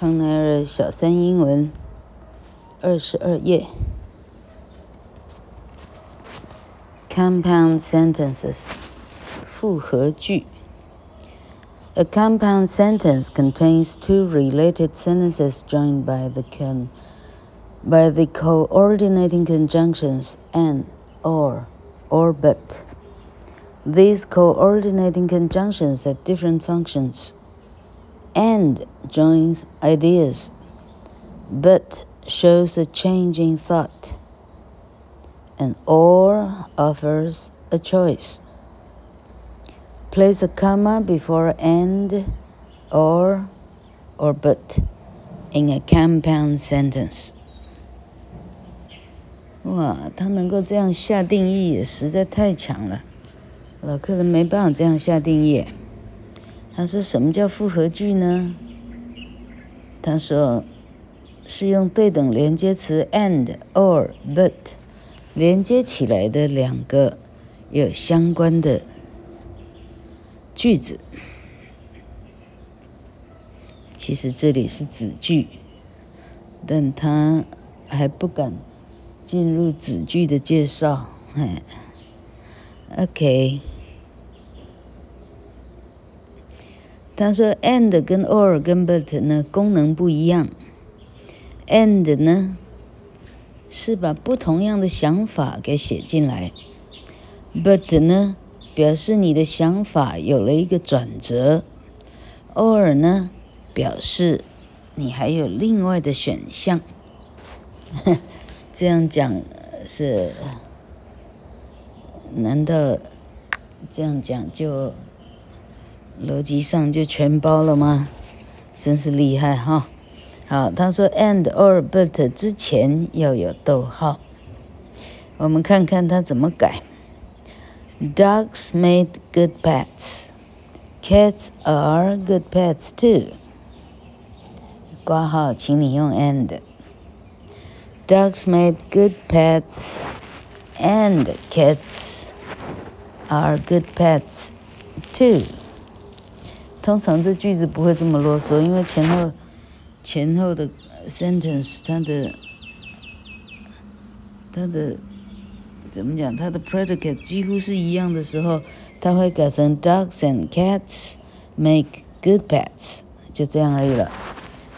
康奈尔小三英文二十二页。Compound sentences，复合句。A compound sentence contains two related sentences joined by the con by the coordinating conjunctions and, or, or but. These coordinating conjunctions have different functions. And joins ideas, but shows a change in thought. And or offers a choice. Place a comma before and, or, or but in a compound sentence. 哇，他能够这样下定义，也实在太强了。老客人没办法这样下定义。他说：“什么叫复合句呢？” 他说：“是用对等连接词 and、or、but 连接起来的两个有相关的句子。其实这里是子句，但他还不敢进入子句的介绍。哎，OK。”他说：“and 跟 or 跟 but 呢功能不一样。and 呢是把不同样的想法给写进来，but 呢表示你的想法有了一个转折，or 呢表示你还有另外的选项。这样讲是？难道这样讲就？”逻辑上就全包了吗？真是厉害哈！好，他说 and or but 之前要有逗号。我们看看他怎么改。Dogs made good pets. Cats are good pets too. 挂号，请你用 and。Dogs made good pets, and cats are good pets too. 通常这句子不会这么啰嗦，因为前后前后的 sentence 它的它的怎么讲？它的 predicate 几乎是一样的时候，它会改成 dogs and cats make good pets，就这样而已了。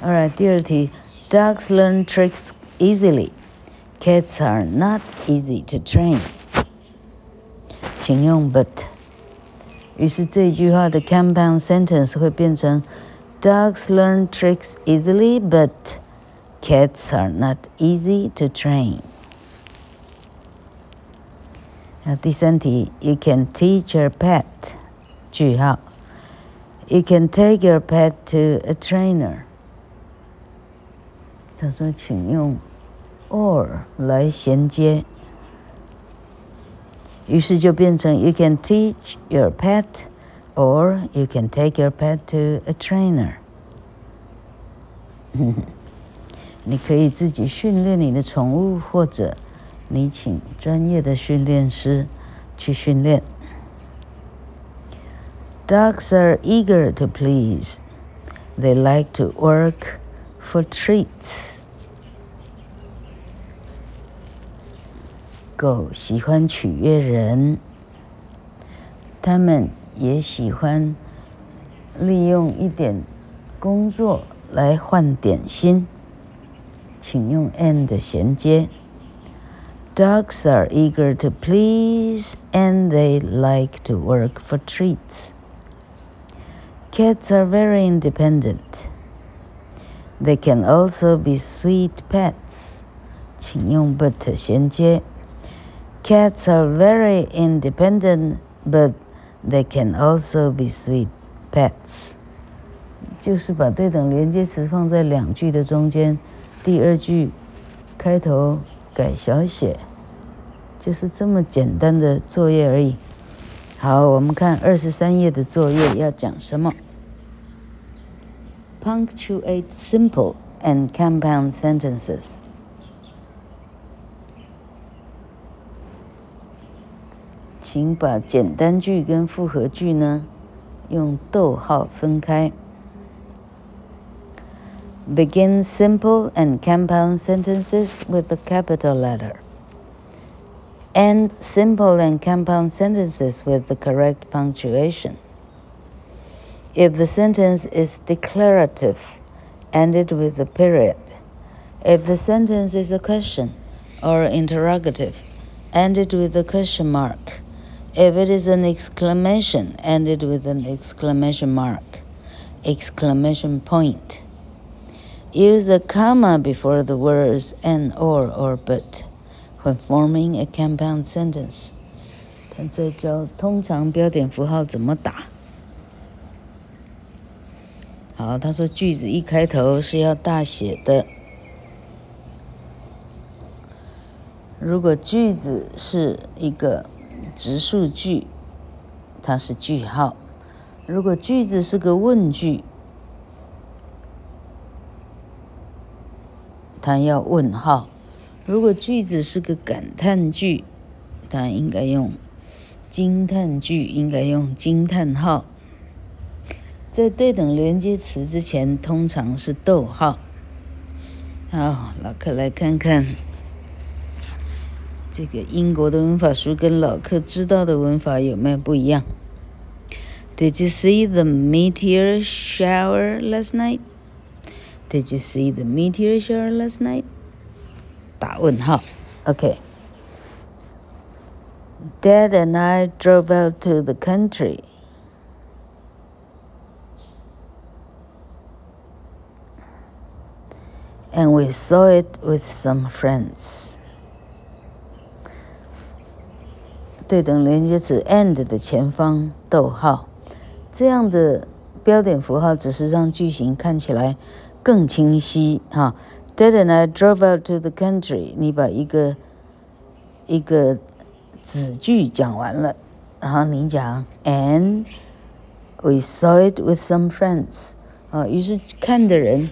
Alright，第二题，dogs learn tricks easily，cats are not easy to train。请用 but。 于是这句话的 compound sentence 会变成：Dogs learn tricks easily, but cats are not easy to train. 那第三题，You can teach your pet，句号，You can take your pet to a trainer。他说，请用 or 来衔接。 于是就变成 you can teach your pet or you can take your pet to a trainer。你可以自己训练你的宠物，或者你请专业的训练师去训练。Dogs are eager to please. They like to work for treats. 狗喜欢取悦人，他们也喜欢利用一点工作来换点心。请用 and 衔接。Dogs are eager to please and they like to work for treats. Cats are very independent. They can also be sweet pets. 请用 but 衔接。 Cats are very independent, but they can also be sweet pets. 就是把对等连接词放在两句的中间，第二句开头改小写，就是这么简单的作业而已。好，我们看二十三页的作业要讲什么？Punctuate simple and compound sentences. 请把简单句跟复合句呢用逗号分开。 Begin simple and compound sentences with the capital letter. End simple and compound sentences with the correct punctuation. If the sentence is declarative, end it with a period. If the sentence is a question or interrogative, end it with a question mark. If it is an exclamation, end it with an exclamation mark, exclamation point. Use a comma before the words and or or but when forming a compound sentence. 看这叫通常标点符号怎么打。好，他说句子一开头是要大写的。如果句子是一个 直述句，它是句号；如果句子是个问句，它要问号；如果句子是个感叹句，它应该用惊叹句，应该用惊叹号。在对等连接词之前，通常是逗号。好，老客来看看这个英国的文法书跟老客知道的文法有没有不一样？Did you see the meteor shower last night? Did you see the meteor shower last night? 打问号，OK。Dad and I drove out to the country. And we saw it with some friends. 对等连接词 and 的前方逗号，这样的标点符号只是让句型看起来更清晰哈。Dad and I drove out to the country。你把一个一个子句讲完了，然后你讲 and we saw it with some friends。啊，于是看的人，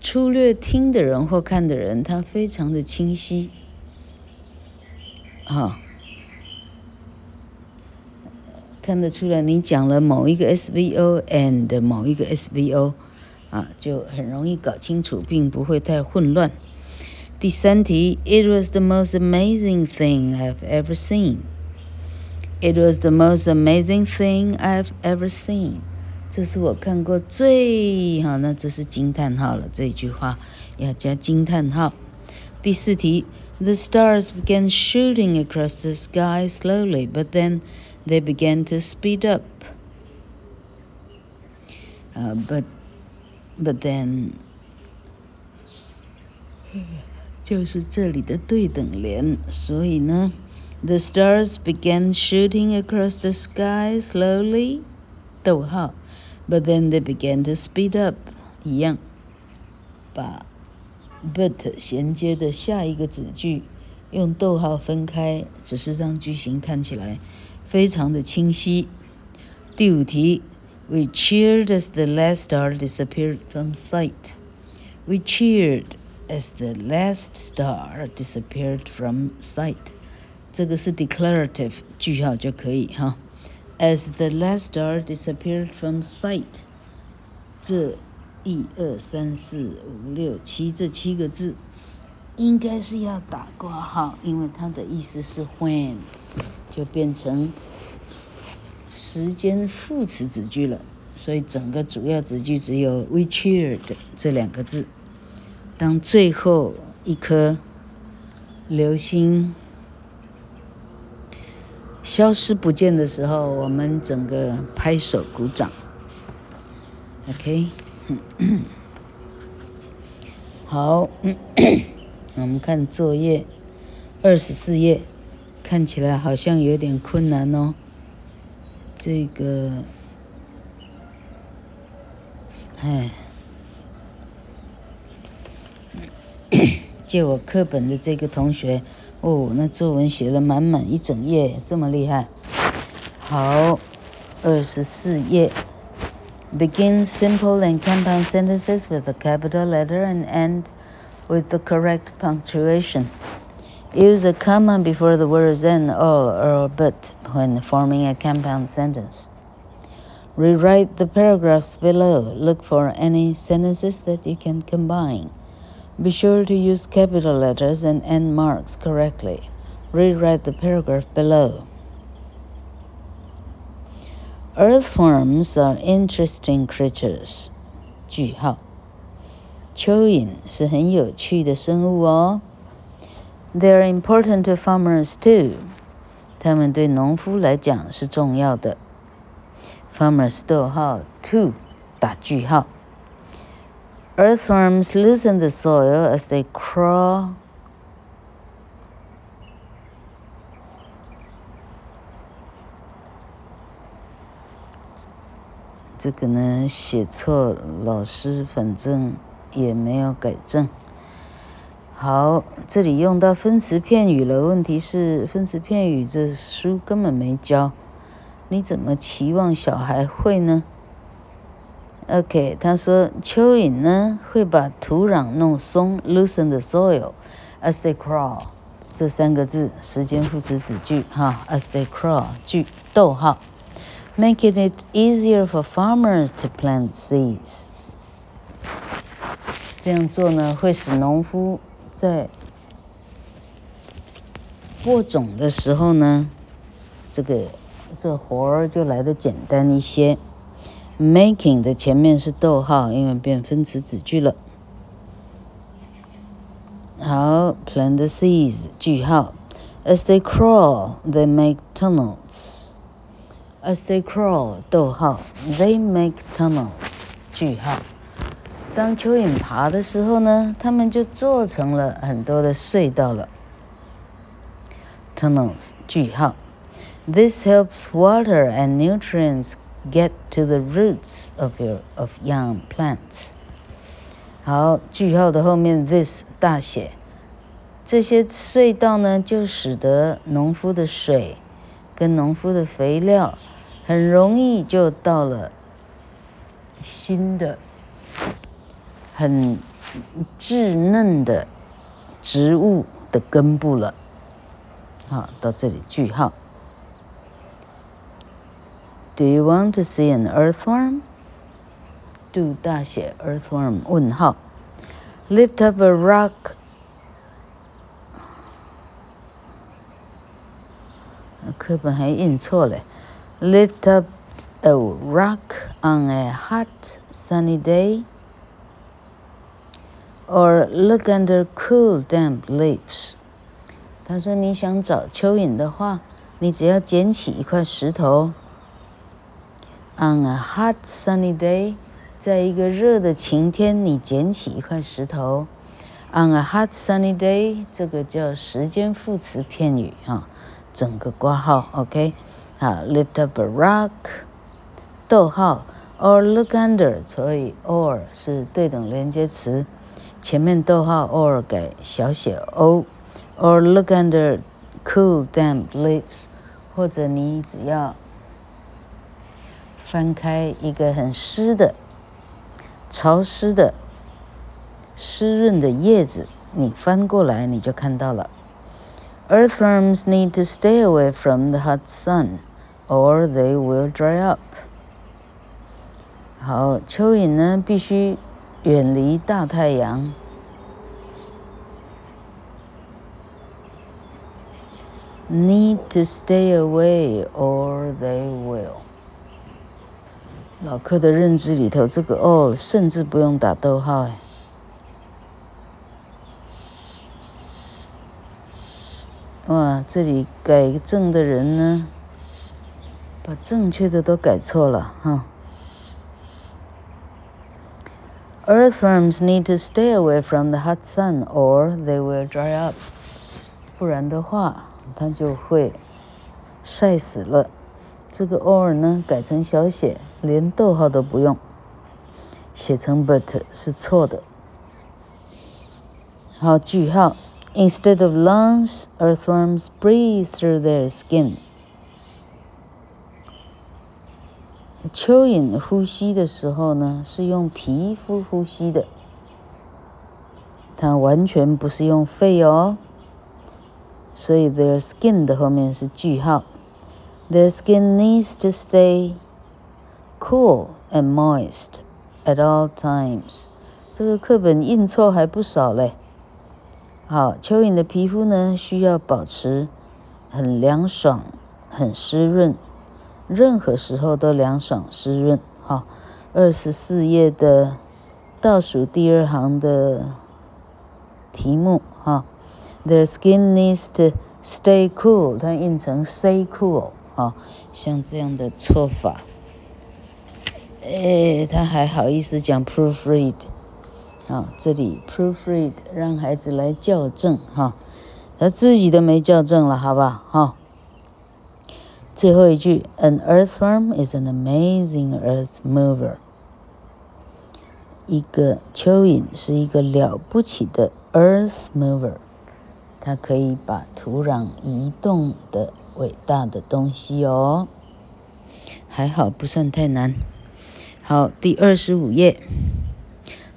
粗略听的人或看的人，他非常的清晰。啊，看得出来你讲了某一个 SVO and 某一个 SVO。啊，就很容易搞清楚，并不会太混乱。第三题，It was the most amazing thing I've ever seen. It was the most amazing thing I've ever seen. 这是我看过最好，那这是惊叹号了。这句话要加惊叹号。第四题，The stars began shooting across the sky slowly, but then they began to speed up. Uh, but but then，就是这里的对等连，所以呢，the stars began shooting across the sky slowly，逗号，but then they began to speed up，一样，把 but 衔接的下一个子句用逗号分开，只是让句型看起来 非常的清晰。第五题。We cheered as the last star disappeared from sight. We cheered as the last star disappeared from sight. 这个是 declarative 句号就可以哈。As the last star disappeared from sight，这一二三四五六七这七个字应该是要打括号，因为它的意思是 when，就变成。 时间副词子句了，所以整个主要子句只有 "we cheered" 这两个字。当最后一颗流星消失不见的时候，我们整个拍手鼓掌。OK，好，我们看作业二十四页，看起来好像有点困难哦。这个，哎，借我课本的这个同学，哦，那作文写了满满一整页，这么厉害。好，二十四页。Begin simple and compound sentences with a capital letter and end with the correct punctuation. Use a comma before the words and or or but when forming a compound sentence. Rewrite the paragraphs below. Look for any sentences that you can combine. Be sure to use capital letters and end marks correctly. Rewrite the paragraph below. Earthworms are interesting creatures. 句号。蚯蚓是很有趣的生物哦。 They are important to farmers too. 它们对农夫来讲是重要的。farmers 逗号 to 打句号。Earthworms loosen the soil as they crawl. 这个呢写错，老师反正也没有改正。 好，这里用到分词片语了。问题是分词片语这书根本没教。你怎么期望小孩会呢？OK，他说蚯蚓呢会把土壤弄松，loosen the soil as they crawl。这三个字时间副词子句哈，as they crawl 句逗号，making it easier for farmers to plant seeds。这样做呢会使农夫在播种的时候呢，这个。这活儿就来的简单一些。Making 的前面是逗号，因为变分词子句了。好，plant the seeds，句号。As they crawl, they make tunnels. As they crawl，逗号，they make tunnels，句号。当蚯蚓爬的时候呢，它们就做成了很多的隧道了。Tunnels，句号。This helps water and nutrients get to the roots of your of young plants. 好，句号的后面 this 大写，这些隧道呢，就使得农夫的水跟农夫的肥料很容易就到了新的很稚嫩的植物的根部了。好，到这里句号。do you want to see an earthworm? Do 大写 earthworm 问号。Lift up a rock. 课本还印错了。Lift up a rock on a hot sunny day. Or look under cool damp leaves. 他说：“你想找蚯蚓的话，你只要捡起一块石头。” On a hot sunny day，在一个热的晴天，你捡起一块石头。On a hot sunny day，这个叫时间副词片语啊，整个挂号，OK。好，lift up a rock，逗号，or look under，所以 or 是对等连接词，前面逗号 or 改小写 o，or look under cool damp leaves，或者你只要。翻开一个很湿的、潮湿的、湿润的叶子，你翻过来你就看到了。Earthworms need to stay away from the hot sun, or they will dry up. 好，蚯蚓呢必须 远离大太阳。Need to stay away, or they will. 老客的认知里头，这个哦，甚至不用打逗号哎。哇，这里改正的人呢，把正确的都改错了哈。Earthworms need to stay away from the hot sun, or they will dry up。不然的话，它就会晒死了。这个 or 呢，改成小写。连逗号都不用，写成 but 是错的。好，句号。Instead of lungs, earthworms breathe through their skin. 蚯蚓呼吸的时候呢，是用皮肤呼吸的，它完全不是用肺哦。所以 their skin 的后面是句号。Their skin needs to stay cool and moist at all times。这个课本印错还不少嘞。好，蚯蚓的皮肤呢，需要保持很凉爽、很湿润，任何时候都凉爽湿润。好，二十四页的倒数第二行的题目哈 The skin needs to stay cool，它印成 stay cool，哈，像这样的错法。哎，他还好意思讲 proofread。啊，这里 proofread 让孩子来校正哈，他自己都没校正了，好吧哈。最后一句，An earthworm is an amazing earth mover。一个蚯蚓是一个了不起的 earth mover，它可以把土壤移动的伟大的东西哦。还好不算太难。好，第二十五页。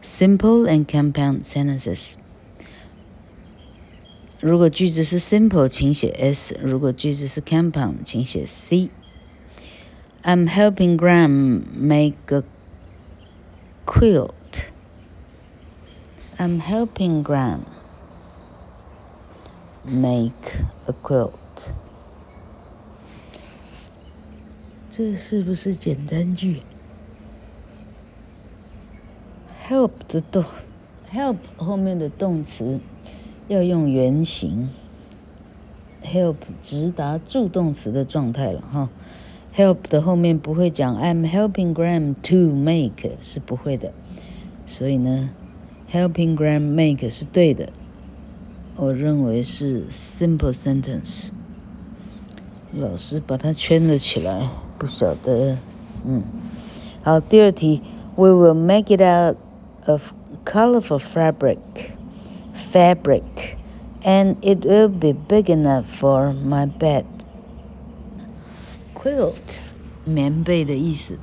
Simple and compound sentences。如果句子是 simple，请写 s；如果句子是 compound，请写 c。I'm helping Gram make a quilt. I'm helping Gram make a quilt. 这是不是简单句？help 的动，help 后面的动词。要用原形，help 直达助动词的状态了哈。help 的后面不会讲 I'm helping Graham to make 是不会的，所以呢，helping Graham make 是对的。我认为是 simple sentence。老师把它圈了起来，不晓得，嗯，好，第二题，We will make it out。of colorful fabric, fabric, and it will be big enough for my bed. Quilt，棉被的意思。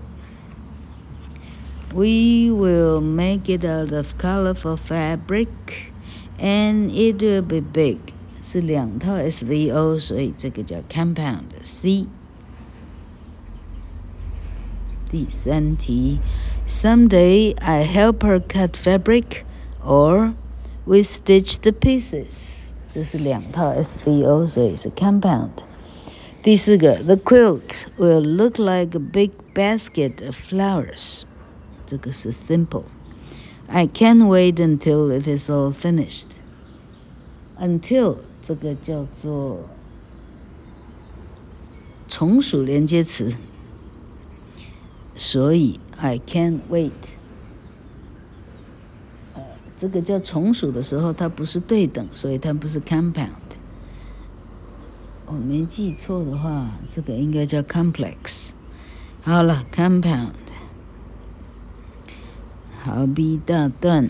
We will make it out of colorful fabric, and it will be big. 是两套 SVO，所以这个叫 compound C。第三题。Someday I help her cut fabric, or we stitch the pieces. 这是两套 SVO，所以是 compound。第四个，The quilt will look like a big basket of flowers. 这个是 simple。I can't wait until it is all finished. Until 这个叫做从属连接词，所以 I can't wait。 呃，这个叫从属的时候，它不是对等，所以它不是 compound。我没记错的话，这个应该叫 complex。好了，compound。好，B 大段，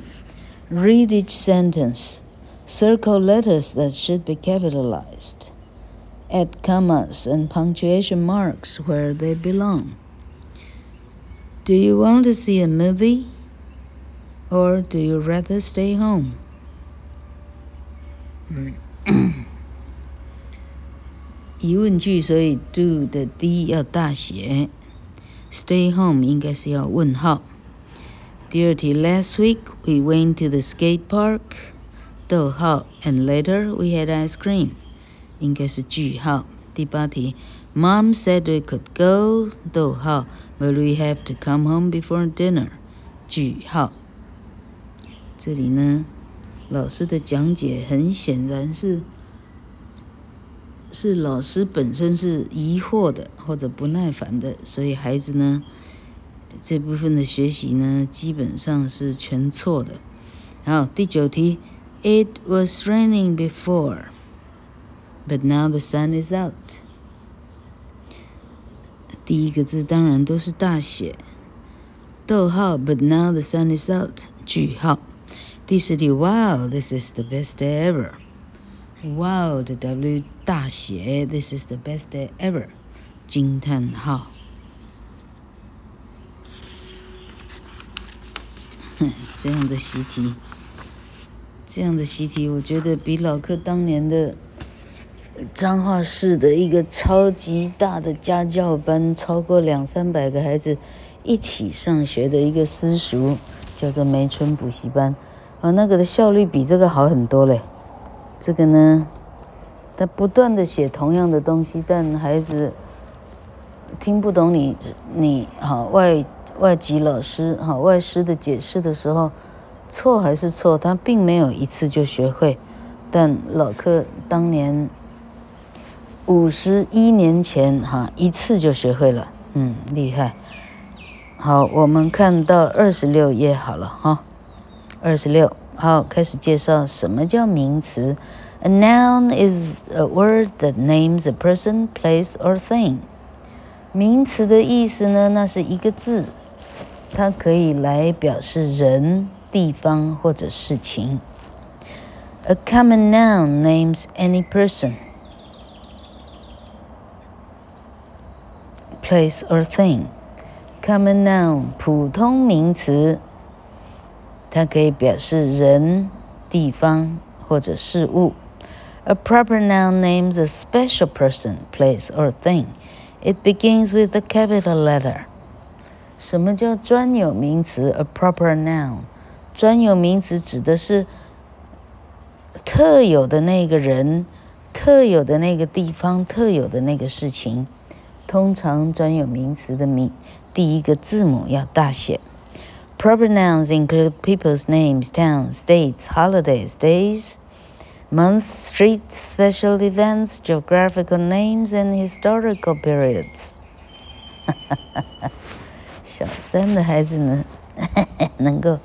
read each sentence。Circle letters that should be capitalized. Add commas and punctuation marks where they belong. Do you want to see a movie? Or do you rather stay home? 疑问句，所以 do 的 d 要大写，stay home 应该是要问号。第二题，Last week we went to the skate park，逗号，and later we had ice cream，应该是句号。第八题，Mom said we could go，逗号。Will we have to come home before dinner？句号。 这里呢，老师的讲解很显然是是老师本身是疑惑的或者不耐烦的，所以孩子呢这部分的学习呢基本上是全错的。好，第九题，It was raining before, but now the sun is out. 第一个字当然都是大写，逗号。But now the sun is out，句号。第十题，Wow，this is the best ever。Wow 的 W 大写，This is the best ever，惊叹号。这样的习题，这样的习题，我觉得比老课当年的。彰化市的一个超级大的家教班，超过两三百个孩子，一起上学的一个私塾，叫做梅村补习班。啊，那个的效率比这个好很多嘞。这个呢，他不断的写同样的东西，但孩子听不懂你你好外外籍老师好外师的解释的时候，错还是错，他并没有一次就学会。但老客当年五十一年前哈一次就学会了，嗯，厉害。好，我们看到二十六页好了哈，二十六。好，开始介绍什么叫名词。A noun is a word that names a person, place, or thing。名词的意思呢，那是一个字，它可以来表示人、地方或者事情。A common noun names any person, place, or thing. Common noun 普通名词。它可以表示人、地方或者事物。A proper noun names a special person, place, or thing. It begins with a capital letter. 什么叫专有名词？A proper noun，专有名词指的是特有的那个人、特有的那个地方、特有的那个事情。通常专有名词的名第一个字母要大写。Proper nouns include people's names, towns, states, holidays, days, months, streets, special events, geographical names, and historical periods. 小三的孩子呢，能够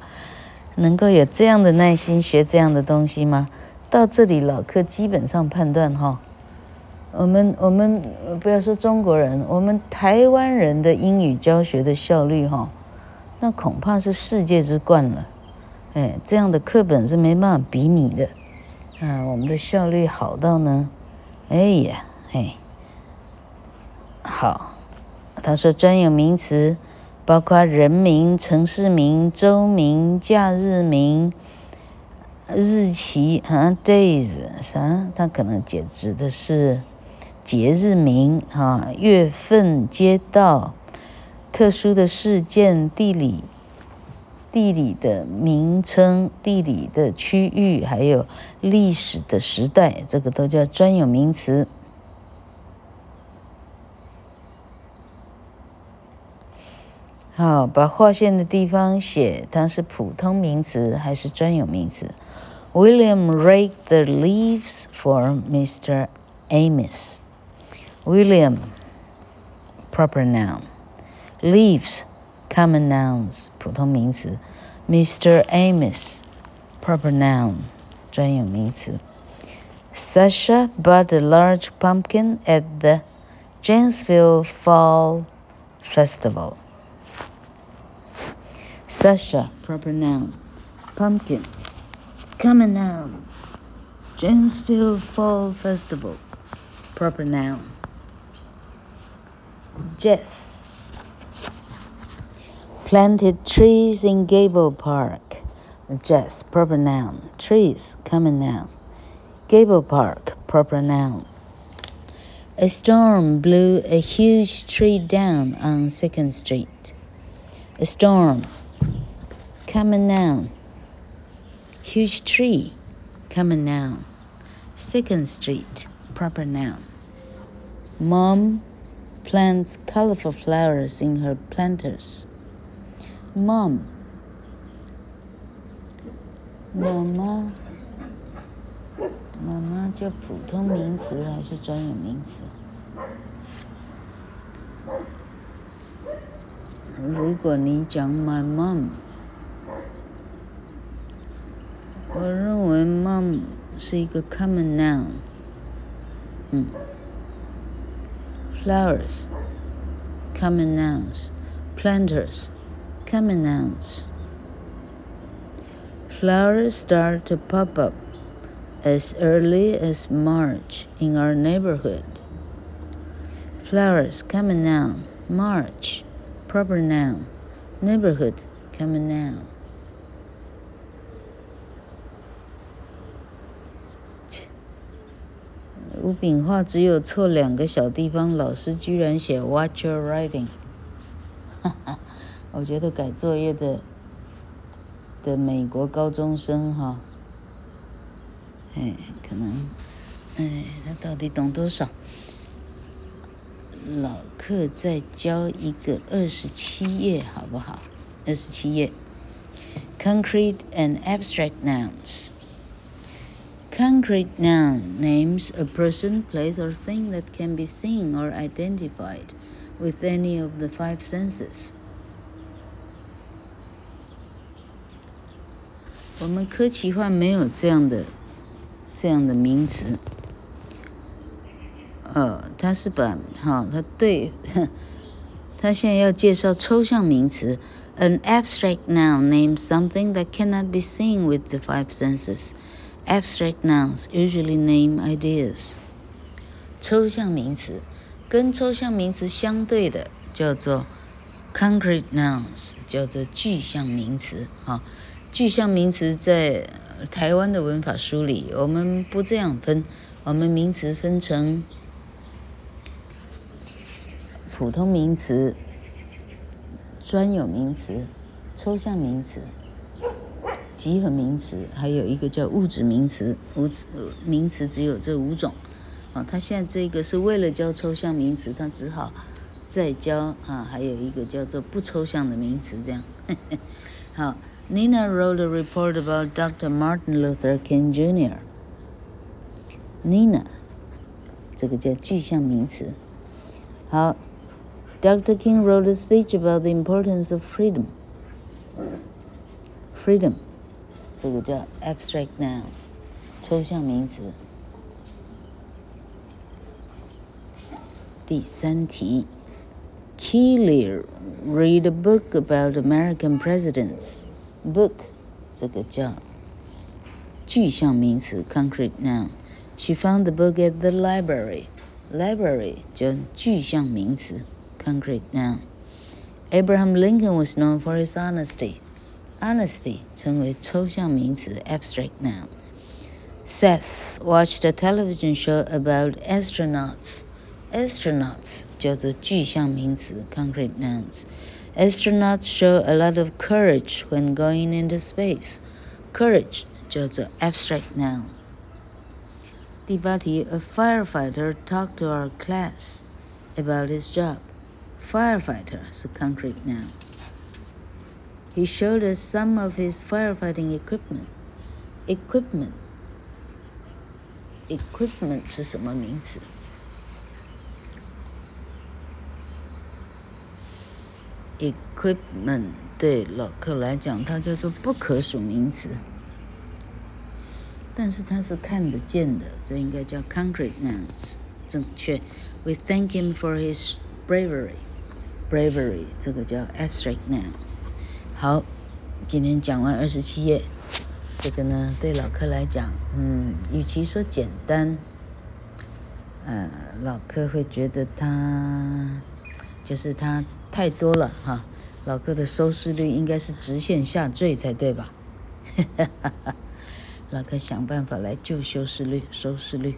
能够有这样的耐心学这样的东西吗？到这里，老客基本上判断哈，我们我们不要说中国人，我们台湾人的英语教学的效率哈。 那恐怕是世界之冠了，哎，这样的课本是没办法比拟的，啊，我们的效率好到呢，哎呀，哎，好，他说专有名词包括人名、城市名、州名、假日名、日期啊，days 啥？他可能解指的是节日名啊，月份、街道。特殊的事件、地理、地理的名称、地理的区域，还有历史的时代，这个都叫专有名词。好，把划线的地方写它是普通名词还是专有名词。William raked the leaves for Mr. Amos. William, proper noun. Leaves, common nouns, 普通名词。Mr. Amos, proper noun, 专有名词。Sasha bought a large pumpkin at the Janesville Fall Festival. Sasha, proper noun. Pumpkin, common noun. Janesville Fall Festival, proper noun. Jess, Planted trees in Gable Park. Jess, proper noun. Trees, common noun. Gable Park, proper noun. A storm blew a huge tree down on Second Street. A storm, common noun. Huge tree, common noun. Second Street, proper noun. Mom plants colorful flowers in her planters. Mom，妈妈，妈妈叫普通名词还是专有名词？如果你讲 my mom，我认为 mom 是一个 common noun。嗯，flowers，common nouns，planters。becoming nouns. Flowers start to pop up as early as March in our neighborhood. Flowers, common noun. March, proper noun. Neighborhood, come noun. "Watch your writing. 我觉得改作业的的美国高中生哈，哎，可能，哎，他到底懂多少？老课再教一个二十七页好不好？二十七页，concrete and abstract nouns。Concrete noun names a person, place, or thing that can be seen or identified with any of the five senses. 我们科奇幻没有这样的这样的名词。呃，他是把哈，他对，他现在要介绍抽象名词。An abstract noun names something that cannot be seen with the five senses. Abstract nouns usually name ideas. 抽象名词跟抽象名词相对的叫做 concrete nouns，叫做具象名词。哈，具象名词在台湾的文法书里，我们不这样分，我们名词分成。普通名词、专有名词、抽象名词、集合名词，还有一个叫物质名词。物质名词只有这五种。啊，他现在这个是为了教抽象名词，他只好再教啊，还有一个叫做不抽象的名词。这样，好 ，Nina wrote a report about Dr. Martin Luther King Jr. Nina，这个叫具象名词。好。Dr. King wrote a speech about the importance of freedom. Freedom，这个叫 abstract noun，抽象名词。第三题，Keeler read a book about American presidents. Book，这个叫具象名词 concrete noun. She found the book at the library. Library 叫具象名词。concrete noun. Abraham Lincoln was known for his honesty. Honesty 称为抽象名词 abstract noun. Seth watched a television show about astronauts. Astronauts 叫做具象名词 concrete nouns. Astronauts show a lot of courage when going into space. Courage 叫做 abstract noun. 第八题，A firefighter talked to our class about his job. Firefighter 是 concrete noun. He showed us some of his firefighting equipment. Equipment. Equipment 是什么名词 ？Equipment 对老客来讲，它叫做不可数名词，但是它是看得见的，这应该叫 concrete nouns，正确。We thank him for his bravery. Bravery 这个叫 abstract noun。好，今天讲完二十七页，这个呢对老客来讲，嗯，与其说简单，呃，老客会觉得他就是他太多了哈。老哥的收视率应该是直线下坠才对吧？老哥想办法来救收视率，收视率。